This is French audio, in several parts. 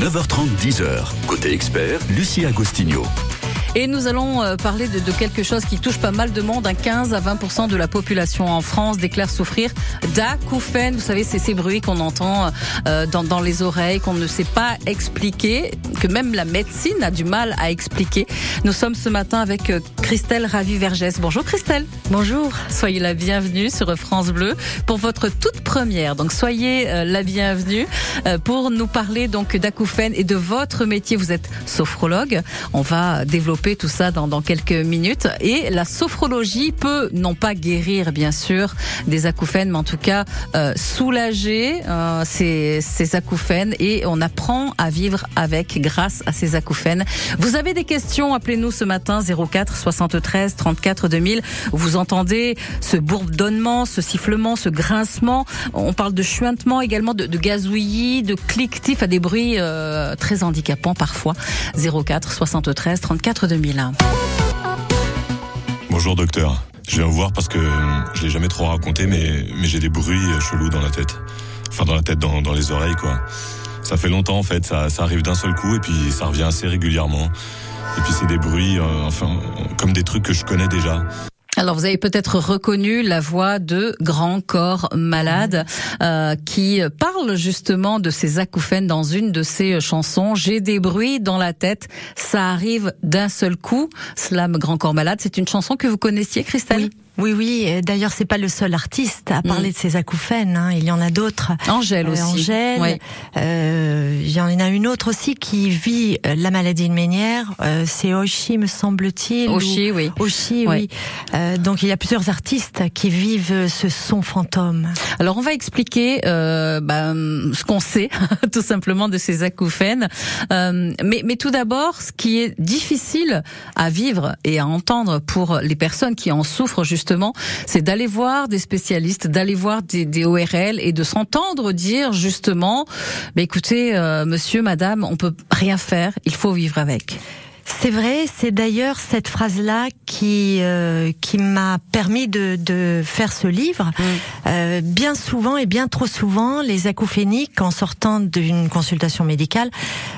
9h30, 10h. Côté expert, Lucie Agostinho. Et nous allons euh, parler de, de, quelque chose qui touche pas mal de monde. Un 15 à 20% de la population en France déclare souffrir d'acouphènes. Vous savez, c'est ces bruits qu'on entend euh, dans, dans, les oreilles, qu'on ne sait pas expliquer, que même la médecine a du mal à expliquer. Nous sommes ce matin avec euh, Christelle Ravi-Vergès. Bonjour Christelle. Bonjour. Soyez la bienvenue sur France Bleu pour votre toute première. Donc soyez la bienvenue pour nous parler donc d'acouphènes et de votre métier. Vous êtes sophrologue. On va développer tout ça dans, quelques minutes. Et la sophrologie peut non pas guérir bien sûr des acouphènes, mais en tout cas euh, soulager euh, ces, ces acouphènes et on apprend à vivre avec grâce à ces acouphènes. Vous avez des questions Appelez-nous ce matin 04 73 34 2000. Vous entendez ce bourdonnement, ce sifflement, ce grincement. On parle de chuintement également, de, gazouillis, de cliquetis, à des bruits euh, très handicapants parfois. 04 73 34 2001. Bonjour docteur. Je viens vous voir parce que je l'ai jamais trop raconté, mais, mais j'ai des bruits chelous dans la tête. Enfin, dans la tête, dans, les oreilles, quoi. Ça fait longtemps, en fait. Ça, ça arrive d'un seul coup et puis ça revient assez régulièrement. Et puis c'est des bruits, euh, enfin, comme des trucs que je connais déjà. Alors vous avez peut-être reconnu la voix de Grand Corps Malade euh, qui parle justement de ces acouphènes dans une de ses chansons. J'ai des bruits dans la tête, ça arrive d'un seul coup. Slam Grand Corps Malade, c'est une chanson que vous connaissiez, Christelle? Oui. Oui, oui. D'ailleurs, c'est pas le seul artiste à parler mmh. de ces acouphènes. Hein. Il y en a d'autres. Angèle aussi. Euh, Angèle. Oui. Euh, il y en a une autre aussi qui vit euh, la maladie de Ménière. Euh, c'est Oshi, me semble-t-il. Oshi, ou... oui. Oshi, oui. oui. Euh, donc il y a plusieurs artistes qui vivent ce son fantôme. Alors on va expliquer bah, ce qu'on sait, tout simplement, de ces acouphènes. mais, mais tout d'abord, ce qui est difficile à vivre et à entendre pour les personnes qui en souffrent justement c'est d'aller voir des spécialistes, d'aller voir des, ORL et de s'entendre dire justement, bah, écoutez, euh, monsieur, madame, on peut rien faire, il faut vivre avec. C'est vrai, c'est d'ailleurs cette phrase-là qui euh, qui m'a permis de, de faire ce livre. Mmh. Euh, bien souvent et bien trop souvent, les acouphéniques, en sortant d'une consultation médicale,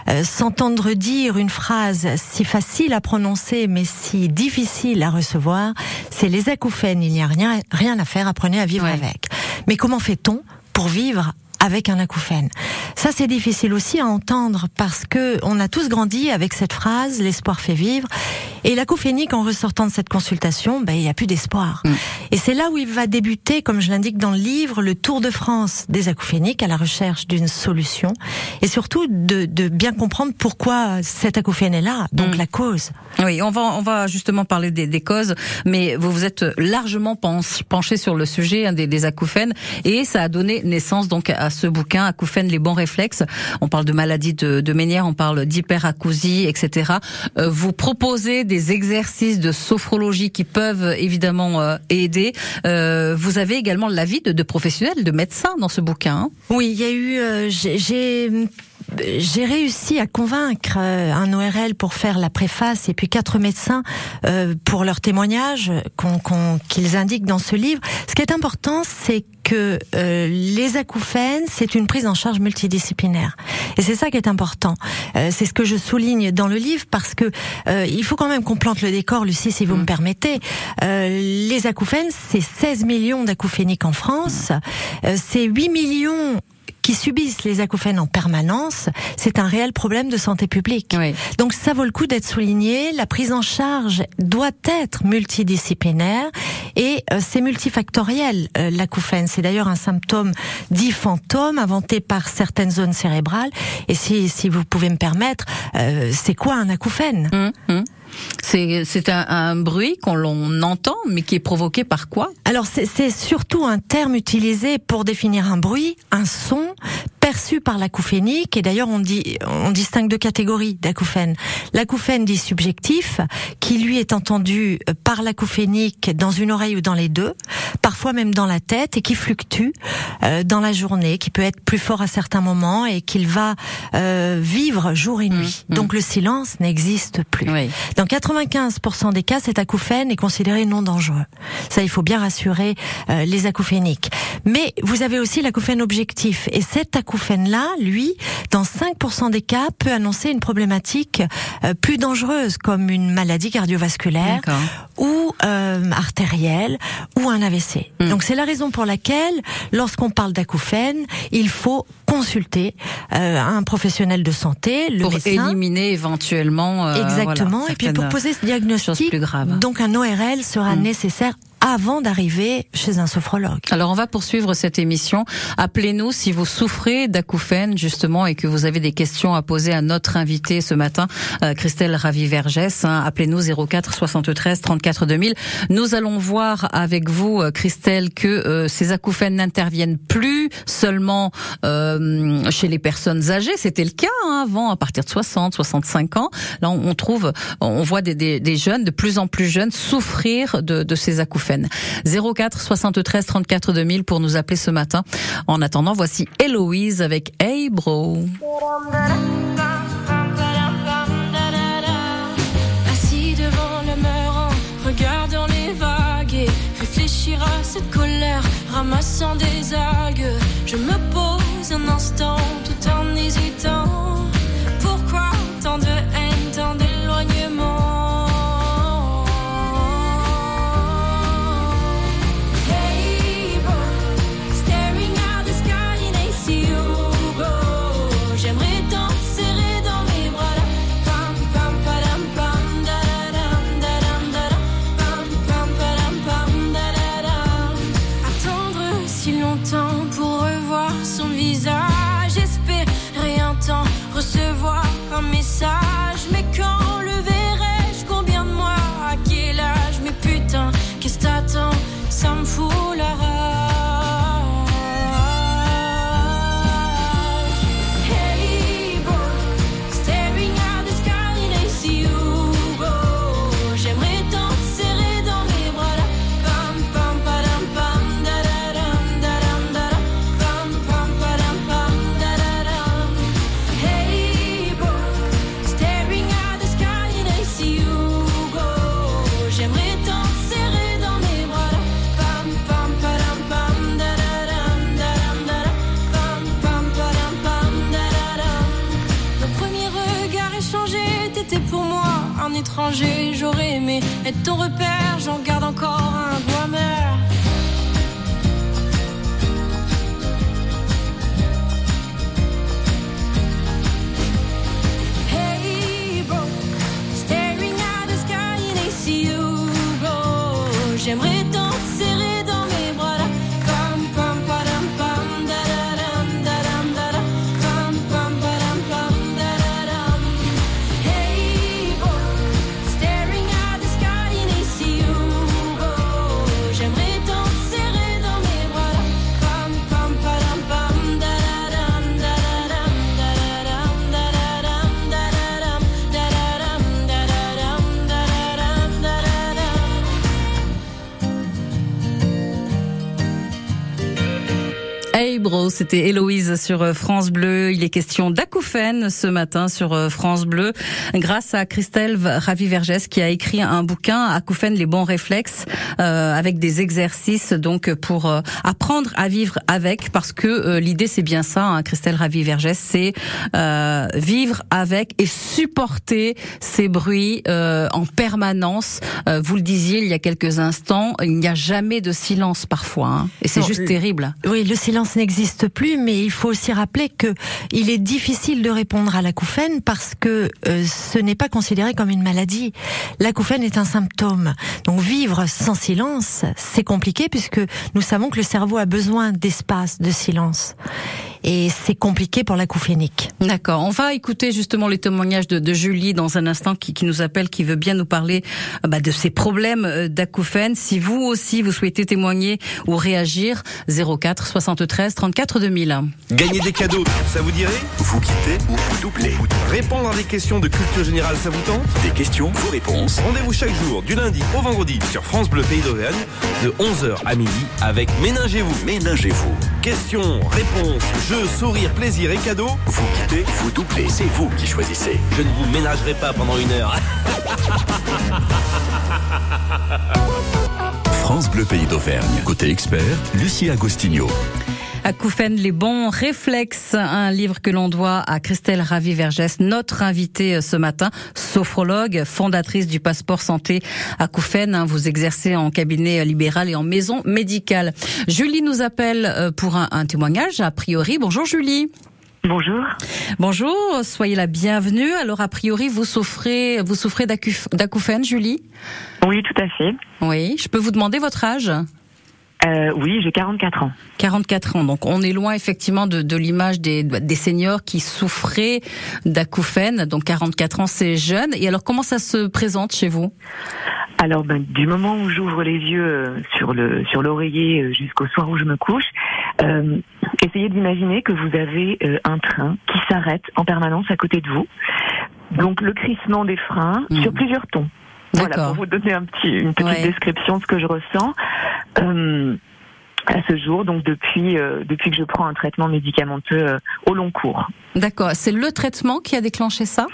euh, s'entendre dire une phrase si facile à prononcer mais si difficile à recevoir, c'est les acouphènes. Il n'y a rien rien à faire, apprenez à vivre ouais. avec. Mais comment fait-on pour vivre avec un acouphène. Ça, c'est difficile aussi à entendre parce que on a tous grandi avec cette phrase "l'espoir fait vivre". Et l'acouphénique, en ressortant de cette consultation, ben, il n'y a plus d'espoir. Mm. Et c'est là où il va débuter, comme je l'indique dans le livre, le tour de France des acouphéniques à la recherche d'une solution et surtout de, de, bien comprendre pourquoi cet acouphène est là, donc mm. la cause. Oui, on va, on va justement parler des, des causes, mais vous vous êtes largement penché sur le sujet hein, des, des acouphènes et ça a donné naissance donc à ce bouquin, Acouphènes, les bons réflexes. On parle de maladies de, de Ménière, on parle d'hyperacousie, etc. Euh, vous proposez des exercices de sophrologie qui peuvent évidemment euh, aider. Euh, vous avez également l'avis de, de professionnels, de médecins dans ce bouquin. Hein? Oui, il y a eu, euh, j'ai j'ai réussi à convaincre euh, un ORL pour faire la préface et puis quatre médecins euh, pour leur témoignage qu'ils qu qu indiquent dans ce livre. Ce qui est important, c'est que euh, les acouphènes, c'est une prise en charge multidisciplinaire. Et c'est ça qui est important. Euh, c'est ce que je souligne dans le livre parce que euh, il faut quand même qu'on plante le décor, Lucie, si vous mmh. me permettez. les acouphènes, c'est 16 millions d'acouphéniques en France. C'est 8 millions qui subissent les acouphènes en permanence, c'est un réel problème de santé publique. Oui. Donc ça vaut le coup d'être souligné. La prise en charge doit être multidisciplinaire et euh, c'est multifactoriel. Euh, l'acouphène, c'est d'ailleurs un symptôme dit fantôme inventé par certaines zones cérébrales. Et si, si vous pouvez me permettre, euh, c'est quoi un acouphène? Mmh, mmh. C'est un, un, bruit qu'on entend, mais qui est provoqué par quoi? Alors c'est surtout un terme utilisé pour définir un bruit, un son perçu par l'acouphénique. Et d'ailleurs, on dit, on distingue deux catégories d'acouphènes. L'acouphène dit subjectif, qui lui est entendu par l'acouphénique dans une oreille ou dans les deux, parfois même dans la tête, et qui fluctue euh, dans la journée, qui peut être plus fort à certains moments et qu'il va euh, vivre jour et nuit. Mmh, mmh. Donc le silence n'existe plus. Oui. Dans 95% des cas, cet acouphène est considéré non dangereux. Ça, il faut bien rassurer euh, les acouphéniques. Mais vous avez aussi l'acouphène objectif, et cet acouphène acouphène-là, lui, dans 5% des cas, peut annoncer une problématique euh, plus dangereuse, comme une maladie cardiovasculaire ou euh, artérielle ou un AVC. Hmm. Donc c'est la raison pour laquelle, lorsqu'on parle d'acouphène, il faut consulter euh, un professionnel de santé, le pour médecin. éliminer éventuellement. Euh, Exactement. et puis pour poser ce diagnostic, plus grave. donc un ORL sera hmm. nécessaire avant d'arriver chez un sophrologue. Alors on va poursuivre cette émission. Appelez-nous si vous souffrez d'acouphènes justement et que vous avez des questions à poser à notre invité ce matin, euh, Christelle Ravi-Vergès. Hein. Appelez-nous 04 73 34 2000. Nous allons voir avec vous, euh, Christelle, que euh, ces acouphènes n'interviennent plus seulement chez les personnes âgées. C'était le cas hein, avant, à partir de 60, 65 ans. Là, on, trouve, on voit des, des, des, jeunes, de plus en plus jeunes, souffrir de, de ces acouphènes. 04 73 34 2000 pour nous appeler ce matin. En attendant, voici Héloïse avec Hey Bro. Assis devant le regardant les vagues réfléchir à cette colère, ramassant des algues. Je me pose un instant tout en hésitant. C'était Héloïse sur euh, France Bleu. Il est question d'acouphènes ce matin sur euh, France Bleu, grâce à Christelle Ravi-Vergès qui a écrit un bouquin Acouphènes, les bons réflexes, euh, avec des exercices donc pour apprendre à vivre avec, parce que l'idée c'est bien ça, hein, Christelle Ravi-Vergès, c'est vivre avec et supporter ces bruits en permanence. vous le disiez il y a quelques instants, il n'y a jamais de silence parfois, hein, et c'est juste terrible. Oui, le silence n'existe plus, mais il faut aussi rappeler que il est difficile de répondre à l'acouphène parce que euh, ce n'est pas considéré comme une maladie. L'acouphène est un symptôme. Donc vivre sans silence, c'est compliqué puisque nous savons que le cerveau a besoin d'espace, de silence et c'est compliqué pour l'acouphénique. D'accord. On va écouter justement les témoignages de, de Julie dans un instant qui, qui, nous appelle, qui veut bien nous parler euh, bah, de ses problèmes euh, d'acouphène. Si vous aussi vous souhaitez témoigner ou réagir, 04 73 34 2000. Gagner des cadeaux, ça vous dirait? Vous quittez ou vous doublez Répondre à des questions de culture générale, ça vous tente? Des questions, vos réponses. Rendez-vous chaque jour, du lundi au vendredi, sur France Bleu Pays d'Auvergne, de 11h à midi, avec Ménagez-vous. Ménagez-vous. Questions, réponses, jeux, sourires, plaisir et cadeaux. Vous quittez, vous doublez, c'est vous qui choisissez. Je ne vous ménagerai pas pendant une heure. France Bleu Pays d'Auvergne. Côté expert, Lucie Agostinho. Acouphènes, les bons réflexes, un livre que l'on doit à Christelle Ravi-Vergès, notre invitée euh, ce matin, sophrologue, fondatrice du passeport santé Acouphènes. Hein, vous exercez en cabinet euh, libéral et en maison médicale. Julie nous appelle euh, pour un, un témoignage, a priori. Bonjour Julie. Bonjour. Bonjour, soyez la bienvenue. Alors a priori, vous souffrez, vous souffrez d'acouphènes, Julie? Oui, tout à fait. Oui, je peux vous demander votre âge? Euh, oui, j'ai 44 ans. 44 ans, donc on est loin effectivement de, de l'image des, des seniors qui souffraient d'acouphènes. Donc 44 ans, c'est jeune. Et alors comment ça se présente chez vous? Alors, ben, du moment où j'ouvre les yeux euh, sur le sur l'oreiller euh, jusqu'au soir où je me couche, euh, essayez d'imaginer que vous avez euh, un train qui s'arrête en permanence à côté de vous. Donc le crissement des freins Mmh. sur plusieurs tons. Voilà, pour vous donner un petit, une petite Ouais. description de ce que je ressens. Euh, à ce jour, donc depuis euh, depuis que je prends un traitement médicamenteux euh, au long cours D'accord, c'est le traitement qui a déclenché ça?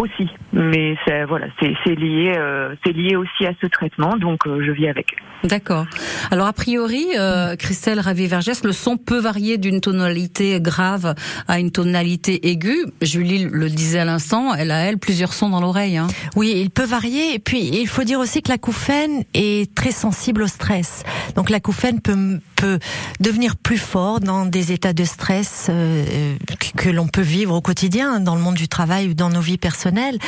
Aussi, mais c'est voilà, c'est c'est lié euh, c'est lié aussi à ce traitement, donc euh, je vis avec. D'accord. Alors a priori, euh, Christelle Ravier-Vergès, le son peut varier d'une tonalité grave à une tonalité aiguë. Julie le disait à l'instant, elle a elle plusieurs sons dans l'oreille. Hein. Oui, il peut varier. Et puis, il faut dire aussi que l'acouphène est très sensible au stress. Donc, l'acouphène peut, peut devenir plus fort dans des états de stress euh, que, que l'on peut vivre au quotidien, dans le monde du travail ou dans nos vies personnelles.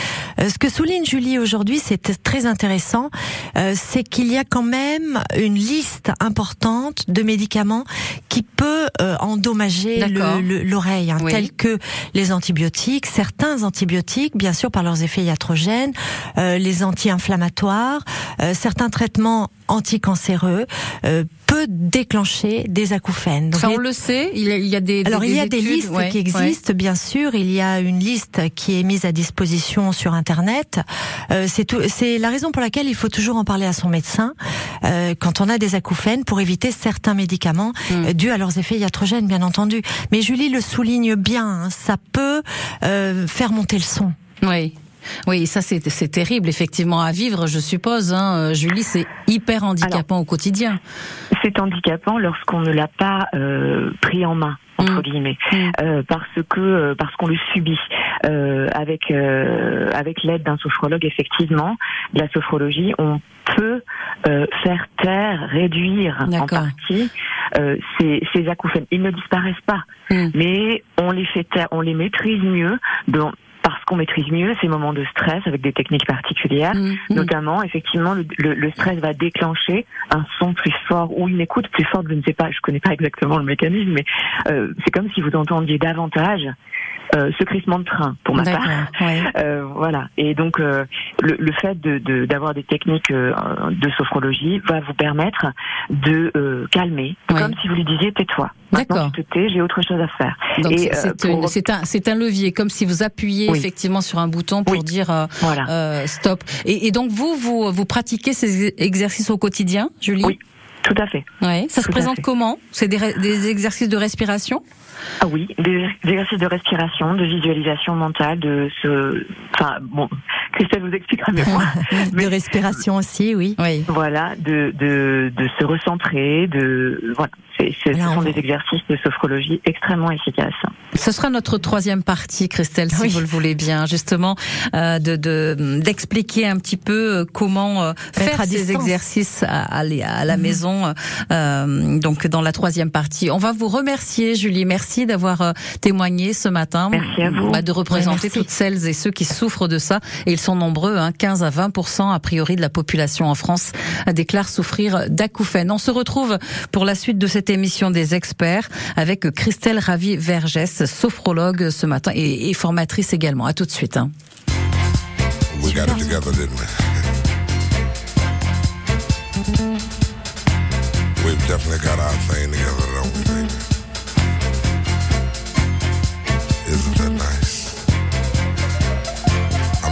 Euh, ce que souligne Julie aujourd'hui, c'est très intéressant, euh, c'est qu'il y a quand même une liste importante de médicaments qui peut euh, endommager l'oreille, hein, Oui. tels que les antibiotiques, certains antibiotiques, bien sûr par leurs effets iatrogènes, euh, les anti-inflammatoires, euh, certains traitements anticancéreux euh, peut déclencher des acouphènes. Donc, Ça on le sait. Il y a, il y a des alors des, il y a des listes ouais, qui existent, bien sûr. Il y a une liste qui est mise à disposition sur Internet. Euh, c'est tout- c'est la raison pour laquelle il faut toujours en parler à son médecin euh, quand on a des acouphènes pour éviter certains médicaments Mm. euh, dus à leurs effets iatrogènes, bien entendu. Mais Julie le souligne bien. hein, ça peut euh, faire monter le son. Oui. Oui, ça c'est terrible effectivement à vivre, je suppose. Hein. Euh, Julie, c'est hyper handicapant au quotidien. C'est handicapant lorsqu'on ne l'a pas euh, pris en main entre Mm. guillemets, Mm. euh, parce que euh, parce qu'on le subit avec avec l'aide d'un sophrologue effectivement, de la sophrologie, on peut faire taire, réduire en partie ces, ces acouphènes. Ils ne disparaissent pas, Mm. mais on les fait taire, on les maîtrise mieux dans qu'on maîtrise mieux ces moments de stress avec des techniques particulières. Mm, mm. Notamment, effectivement, le, le- le stress va déclencher un son plus fort ou une écoute plus forte. Je ne sais pas, je connais pas exactement le mécanisme, mais euh, c'est comme si vous entendiez davantage euh, ce crissement de train, pour ma part. Ouais. Euh, voilà. Et donc, le, le fait de de- d'avoir des techniques de sophrologie va vous permettre de calmer, Ouais. comme si vous lui disiez tais-toi. D'accord. j'ai autre chose à faire. Donc c'est- pour- un levier, comme si vous appuyez Oui. effectivement sur un bouton pour Oui. dire euh, Voilà. euh, stop. Et, et donc vous vous vous pratiquez ces exercices au quotidien, Julie? Oui. Tout à fait. Ouais. Ça se Tout présente comment? C'est des exercices de respiration? Ah oui, des, des exercices de respiration, de visualisation mentale, de ce... Enfin, bon, Christelle vous expliquera mieux. De respiration aussi, oui. Oui. Voilà, de, de, de se recentrer, de... Voilà, ce sont on- des exercices de sophrologie extrêmement efficaces. Ce sera notre troisième partie, Christelle, si Oui. vous le voulez bien, justement, euh, de de- d'expliquer un petit peu euh, comment euh, faire à ces exercices à, à, à la maison. euh, donc dans la troisième partie, on va vous remercier, Julie. Merci d'avoir euh, témoigné ce matin, Merci à vous. Bah, de représenter merci. toutes celles et ceux qui souffrent de ça. Et ils sont nombreux, hein, 15 à 20% a priori de la population en France euh, déclare souffrir d'acouphènes. On se retrouve pour la suite de cette émission des experts avec Christelle Ravi-Vergès, sophrologue ce matin et, et formatrice également. À tout de suite. hein. We got it together, didn't we? We've definitely got our thing together,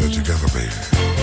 Got it together, baby.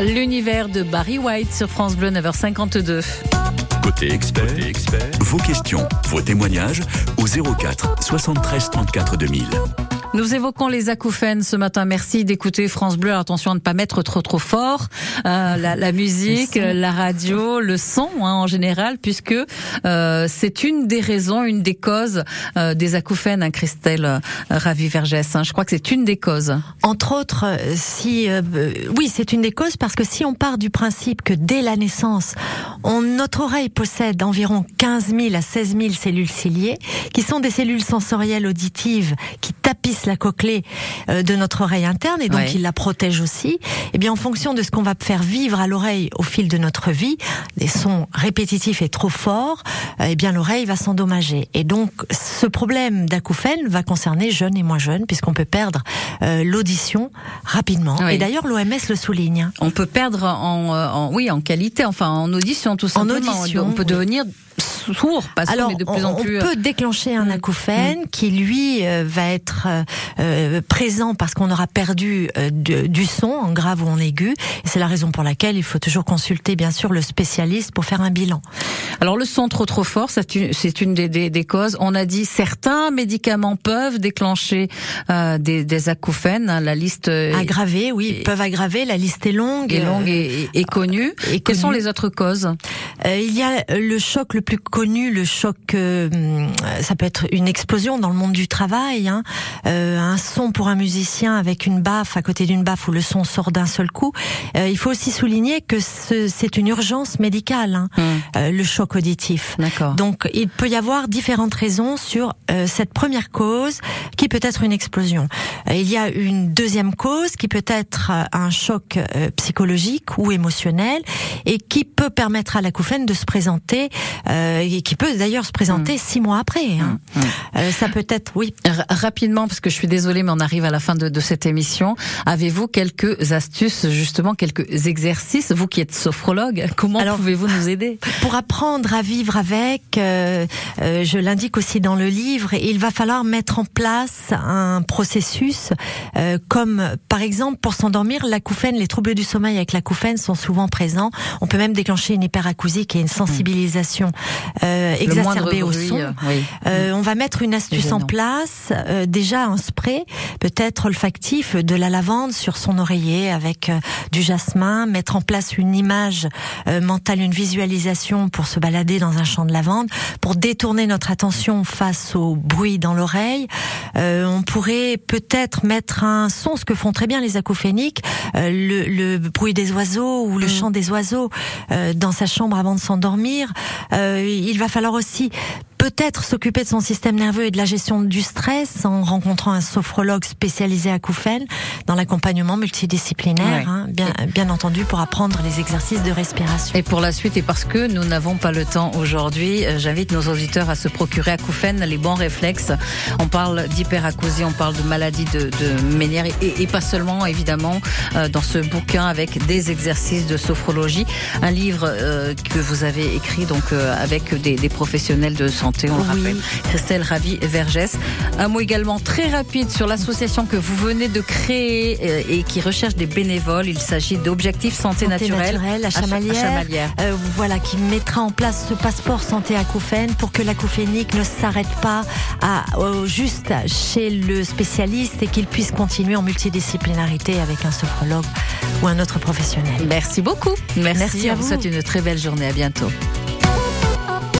L'univers de Barry White sur France Bleu 9h52. Côté expert, vos questions, vos témoignages au 04 73 34 2000. Nous évoquons les acouphènes ce matin. Merci d'écouter France Bleu. Attention à ne pas mettre trop trop fort euh, la, la musique, la radio, le son hein, en général, puisque euh, c'est une des raisons, une des causes euh, des acouphènes, hein, Christelle euh, Ravi-Vergès. hein. Je crois que c'est une des causes. Entre autres, euh, si euh, oui, c'est une des causes parce que si on part du principe que dès la naissance, on, notre oreille possède environ 15 000 à 16 000 cellules ciliées, qui sont des cellules sensorielles auditives qui tapissent la cochlée euh, de notre oreille interne et donc Ouais. qui la protègent aussi. Et bien, en fonction de ce qu'on va faire vivre à l'oreille au fil de notre vie, des sons répétitifs et trop forts, euh, eh bien l'oreille va s'endommager. Et donc, ce problème d'acouphène va concerner jeunes et moins jeunes, puisqu'on peut perdre euh, l'audition rapidement. Oui. Et d'ailleurs, l'OMS le souligne. On peut perdre en, en- oui en qualité, enfin en audition tout En simplement. audition, on peut oui. devenir sourd, pas sourd, Alors, mais de plus on, en plus. on peut déclencher un Mm. acouphène qui, lui, euh, va être euh, euh, présent parce qu'on aura perdu euh, de- du son en grave ou en aigu. C'est la raison pour laquelle il faut toujours consulter, bien sûr, le spécialiste pour faire un bilan. Alors le son trop trop fort, c'est une, une des, des, des causes. On a dit certains médicaments peuvent déclencher euh, des, des acouphènes. hein, La liste euh, Aggraver, oui, et- peuvent aggraver. La liste est longue. est euh, longue et, et- et connue. et Quelles sont les autres causes? Euh, il y a le choc le plus connu le choc. euh, ça peut être une explosion dans le monde du travail. Hein, euh, un son pour un musicien avec une baffe à côté d'une baffe où le son sort d'un seul coup. Euh, il faut aussi souligner que ce- c'est une urgence médicale, hein, euh, le choc auditif. Donc il peut y avoir différentes raisons sur euh, cette première cause qui peut être une explosion. Euh, il y a une deuxième cause qui peut être euh, un choc euh, psychologique ou émotionnel et qui peut permettre à l'acouphène de se présenter euh, et qui peut d'ailleurs se présenter six mois après. hein. Euh, ça peut être, oui. R- rapidement, parce que je suis désolée, mais on arrive à la fin de, de cette émission. Avez-vous quelques astuces, justement, quelques exercices, vous qui êtes sophrologue, comment pouvez-vous nous aider? Pour apprendre à vivre avec, euh, euh, je l'indique aussi dans le livre, il va falloir mettre en place un processus, euh, comme par exemple pour s'endormir, l'acouphène, les troubles du sommeil avec l'acouphène sont souvent présents. On peut même déclencher une hyperacousie qui est une sensibilisation euh, exacerbée au son. euh, oui. Euh, on va mettre une astuce en place, euh, déjà un spray, peut-être olfactif, de la lavande sur son oreiller avec euh, du jasmin, mettre en place une image euh, mentale, une visualisation pour se balader dans un champ de lavande, pour détourner notre attention face au bruit dans l'oreille. Euh, on pourrait peut-être mettre un son, ce que font très bien les acouphéniques, euh, le, le bruit des oiseaux ou le chant des oiseaux euh, dans sa chambre avant de s'endormir. Euh, il va falloir aussi peut-être s'occuper de son système nerveux et de la gestion du stress en rencontrant un sophrologue spécialisé à acouphènes dans l'accompagnement multidisciplinaire, Ouais. hein, bien, bien entendu pour apprendre les exercices de respiration. Et pour la suite, et parce que nous n'avons pas le temps aujourd'hui, euh, j'invite nos auditeurs à se procurer acouphènes, les bons réflexes. On parle d'hyperacousie, on parle de maladies de, de Ménière et, et pas seulement, évidemment, euh, dans ce bouquin avec des exercices de sophrologie. Un livre euh, que vous avez écrit donc euh, avec des, des professionnels de santé, on le Oui. rappelle. Christelle Ravi Vergès. Un mot également très rapide sur l'association que vous venez de créer euh, et qui recherche des bénévoles. Il s'agit d'Objectif Santé, Santé Naturelle, naturelle à Cha- Chamalières. Chamalières. Euh, voilà, qui mettra en place ce passeport santé acouphène pour que l'acouphénique ne s'arrête pas à, juste chez le spécialiste et qu'il puisse continuer en multidisciplinarité avec un sophrologue ou un autre professionnel. Merci beaucoup. Merci, Merci à on vous vous. souhaite une très belle journée. À bientôt.